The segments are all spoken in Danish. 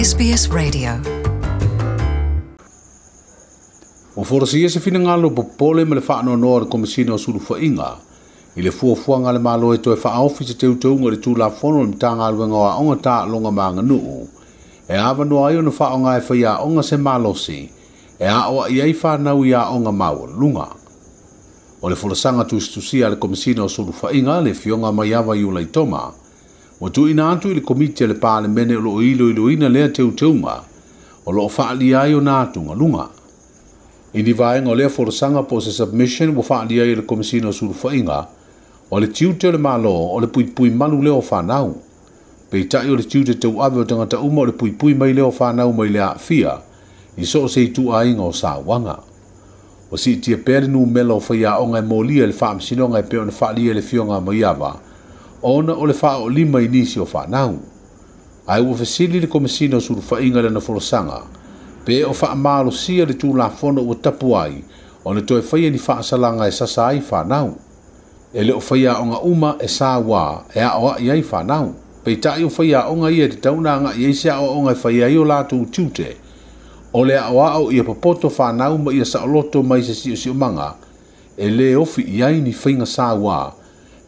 SBS Radio. O forasi e se fina ngalo po pole me le faa no noa le komisina o suru inga. I le fua fua ngale malo e toe faa ofi se teu teunga le tū la le mtanga ngalo e ngawa onga longa maa nganu. E awa no ayo na faa onga e faya onga se malo si. E awa i ei faa nau ya onga mawa lunga. O le forasanga tu istusia le komisina o suru fa inga le fionga mayawa yu lai toma. Toma. O tu ina atu i le komite le pālemene o lo ilo ilo ina lea teu teunga. O lo wha ali ai o nātunga lunga. I ni vai ngolea forosanga po se submission wo wha ali ai le komisina o suru. O le tiute le malo o le pui pui manu leo whanau. Pe tai o le tiute te ave o tangata uma o le pui pui mai leo whanau mai lea fia. I so se tu a o sa wanga. O si tia pere nu melo o whaia o ngai molia le wha amsino ngai pe o na wha lia le fionga mai awa. ona o le faa o lima inisi o faa nau. Ai ua fesili le komisina o fa faa na forosanga, pe o faa malo sia le tūla fono ua tapu ai, o le toe faya ni faa e sasa ai faa nau. E le o faya o uma e sa wā e a oa iai faa nau, pe ta i o faya o nga ia te tauna nga iai se a o nga faya i o lātu utiute, o le a oa ia popoto fa nau ma ia sa oloto mai se si si manga, e le ofi iai ni fainga sa wā,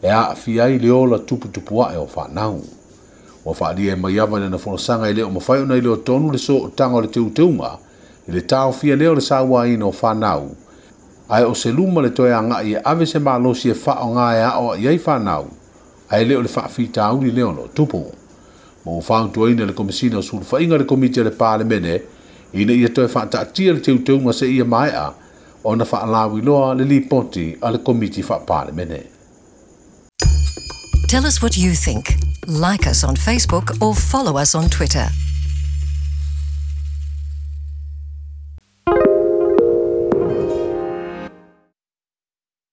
e a fi ai le ola tupu tupu a e o whanau. O whaari e mai awa na whanasanga i leo o mawhai ona nei o tonu le so o tanga o le teu teuma. I le tau fia leo le sawa i no whanau ai o se luma le toe anga i e ave se malosi e wha o ngā e a o i ei whanau, ai leo le whaafita auri leo no tupu. Mo whang tua ina le komisina o suru whainga le komite le pāle mene, ina ia e toe wha ta le teu se ia mai a, o na whaalawi loa le li poti a le komiti wha pāle mene. Tell us what you think. Like us on Facebook or follow us on Twitter.